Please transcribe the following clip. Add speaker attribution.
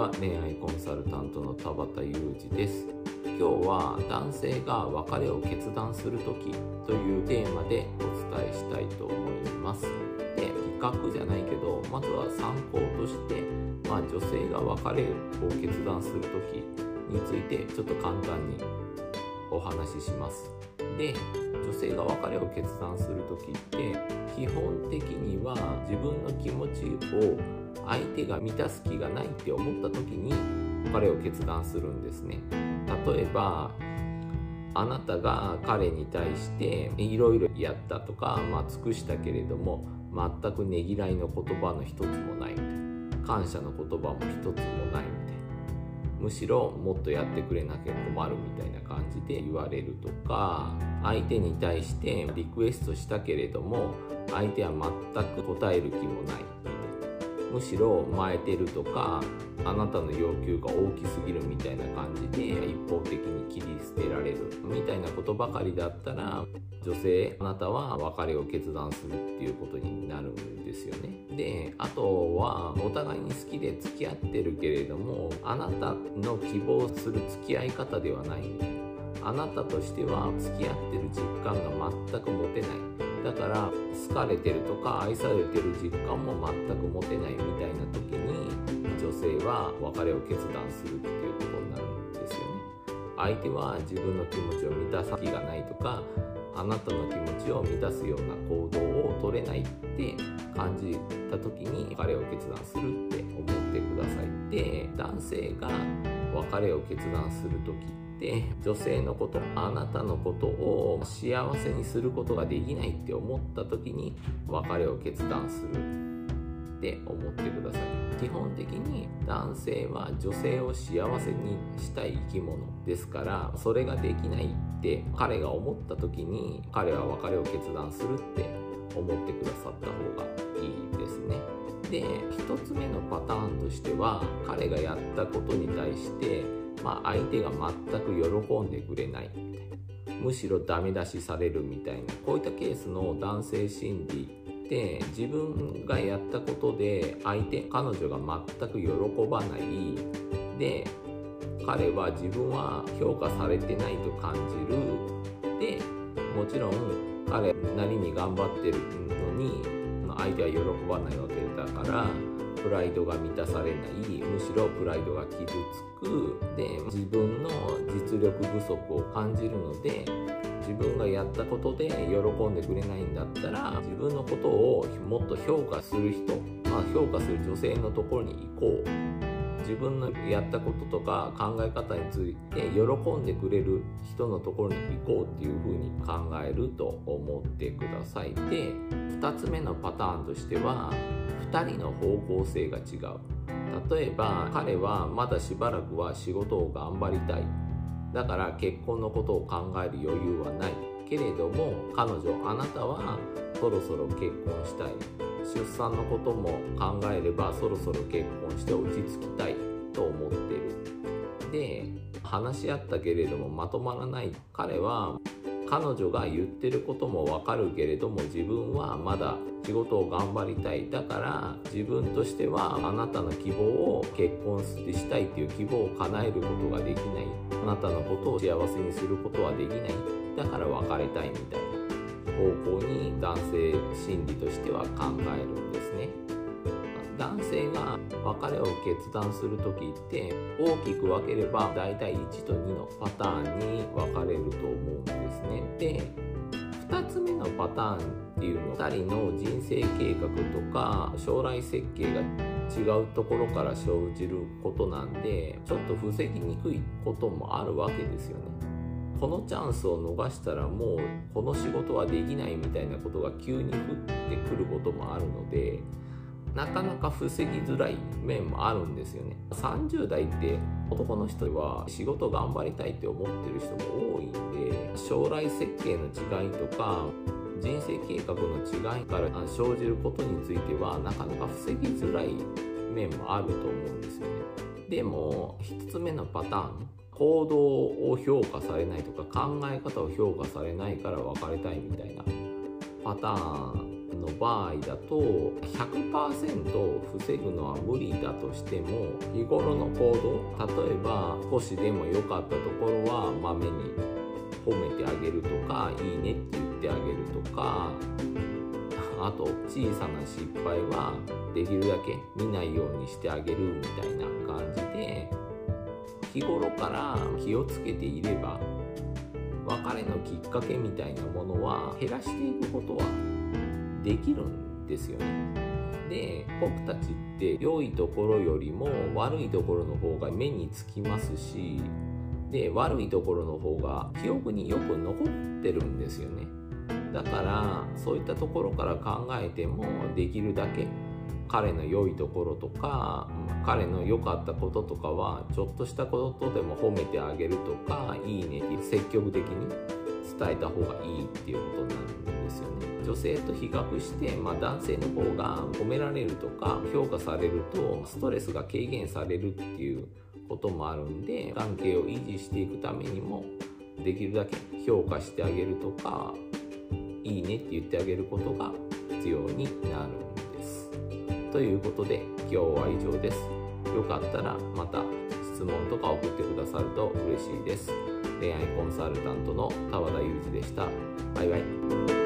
Speaker 1: は恋愛コンサルタントの田畑裕二です。今日は男性が別れを決断する時というテーマでお伝えしたいと思います。で比較じゃないけどまずは参考として、まあ、女性が別れを決断する時についてちょっと簡単にお話しします。で女性が別れを決断する時って基本的には自分の気持ちを相手が満たす気がないって思った時に別れを決断するんですね。例えばあなたが彼に対していろいろやったとか、まあ、尽くしたけれども全くねぎらいの言葉の一つもない。みたいな感謝の言葉も一つもないみたいな。むしろもっとやってくれなきゃ困るみたいな感じで言われるとか相手に対してリクエストしたけれども相手は全く答える気もない。むしろ甘えてるとかあなたの要求が大きすぎるみたいな感じで一方的に切り捨てられるみたいなことばかりだったら女性あなたは別れを決断するっていうことになるんですよね。であとはお互いに好きで付き合ってるけれどもあなたの希望する付き合い方ではない。あなたとしては付き合ってる実感が全く持てない。だから好かれてるとか愛されてる実感も全く持てないみたいな時に女性は別れを決断するっていうことになるんですよね。相手は自分の気持ちを満たす気がないとかあなたの気持ちを満たすような行動を取れないって感じた時に別れを決断するって思ってくださいで男性が別れを決断する時って女性のことあなたのことを幸せにすることができないって思った時に別れを決断するって思ってください。基本的に男性は女性を幸せにしたい生き物ですからそれができないって彼が思った時に彼は別れを決断するって思ってくださった方がいい。で1つ目のパターンとしては彼がやったことに対してまあ、相手が全く喜んでくれないみたいな。むしろダメ出しされるみたいな。こういったケースの男性心理って自分がやったことで相手彼女が全く喜ばない。で彼は自分は評価されてないと感じる。でもちろん彼なりに頑張ってるのに相手は喜ばないわけだからプライドが満たされないむしろプライドが傷つく。で自分の実力不足を感じるので自分がやったことで喜んでくれないんだったら自分のことをもっと評価する人、まあ、評価する女性のところに行こう。自分のやったこととか考え方について喜んでくれる人のところに行こうっていうふうに考えると思ってください。で2つ目のパターンとしては2人の方向性が違う。例えば彼はまだしばらくは仕事を頑張りたい。だから結婚のことを考える余裕はない。けれども彼女あなたはそろそろ結婚したい。出産のことも考えればそろそろ結婚して落ち着きたいと思ってる。で話し合ったけれどもまとまらない彼は彼女が言ってることもわかるけれども自分はまだ仕事を頑張りたい。だから自分としてはあなたの希望を結婚したいっていう希望を叶えることができない。あなたのことを幸せにすることはできない。だから別れたいみたいな。方向に男性心理としては考えるんですね。男性が別れを決断する時って大きく分ければだいたい1と2のパターンに分かれると思うんですね。で2つ目のパターンっていうのは2人の人生計画とか将来設計が違うところから生じることなんでちょっと防ぎにくいこともあるわけですよね。このチャンスを逃したらもうこの仕事はできないみたいなことが急に降ってくることもあるのでなかなか防ぎづらい面もあるんですよね。30代って男の人は仕事頑張りたいって思ってる人も多いんで将来設計の違いとか人生計画の違いから生じることについてはなかなか防ぎづらい面もあると思うんですよね。でも1つ目のパターン行動を評価されないとか考え方を評価されないから別れたいみたいな。パターンの場合だと100%防ぐのは無理だとしても日頃の行動例えば少しでも良かったところはまめに褒めてあげるとかいいねって言ってあげるとかあと小さな失敗はできるだけ見ないようにしてあげるみたいな感じで日頃から気をつけていれば別れのきっかけみたいなものは減らしていくことはできるんですよね。で僕たちって良いところよりも悪いところの方が目につきますしで悪いところの方が記憶によく残ってるんですよねだからそういったところから考えてもできるだけ彼の良いところとか彼の良かったこととかはちょっとしたことでも褒めてあげるとかいいねって積極的に伝えた方がいいっていうことになるんですよね女性と比較して、まあ、男性の方が褒められるとか評価されるとストレスが軽減されるっていうこともあるんで関係を維持していくためにもできるだけ評価してあげるとかいいねって言ってあげることが必要になるんです。ということで今日は以上です。よかったらまた質問とか送ってくださると嬉しいです。恋愛コンサルタントの田和田裕二でした。バイバイ。